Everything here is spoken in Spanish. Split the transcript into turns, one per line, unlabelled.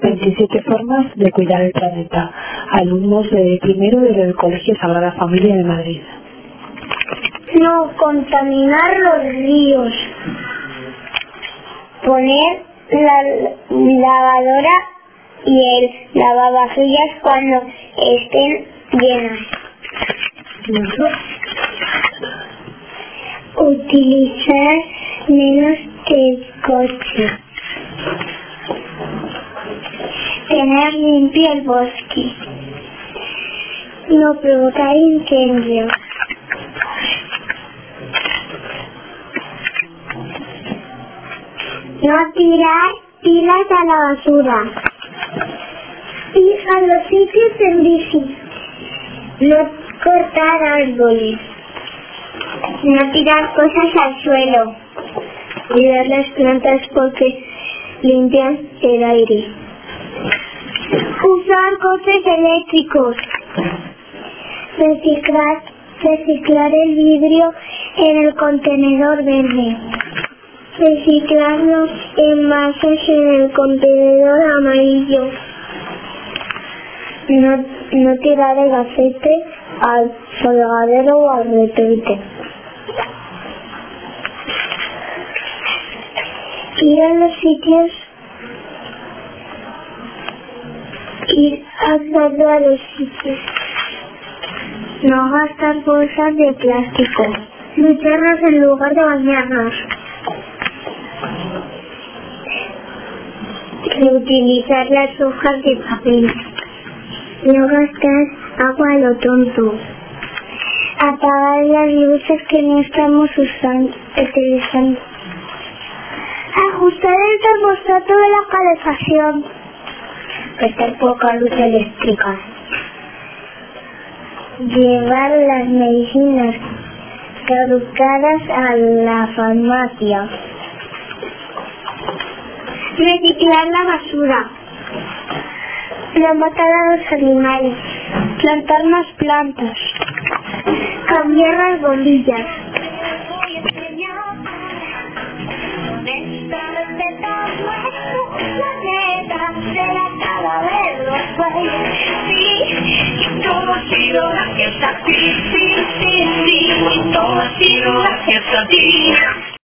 27 formas de cuidar el planeta. Alumnos de primero del Colegio Sagrada Familia de Madrid.
No contaminar los ríos. Poner la lavadora y el lavavajillas cuando estén llenas. Utilizar menos el coche. Tener limpio el bosque. No provocar incendios. No tirar pilas a la basura. Y a los sitios en bici. No cortar árboles. No tirar cosas al suelo. Cuidar las plantas porque limpian el aire. Usar coches eléctricos. Reciclar, reciclar el vidrio en el contenedor verde. Reciclar los envases en el contenedor amarillo. No, no tirar el aceite al fregadero o al retrete. Ir a los sitios ir andando a los sitios. No gastar bolsas de plástico. Ducharnos en lugar de bañarnos. Reutilizar las hojas de papel. No gastar agua a lo tonto. Apagar las luces que no estamos usando, utilizando. Ajustar el termostato de la calefacción. Prestar poca luz eléctrica. Llevar las medicinas caducadas a la farmacia. Reciclar la basura. Matar a los animales. Plantar más plantas. Cambiar las bombillas.
Todo ha sido gracias a ti, sí, sí, sí, todo ha sido gracias a ti.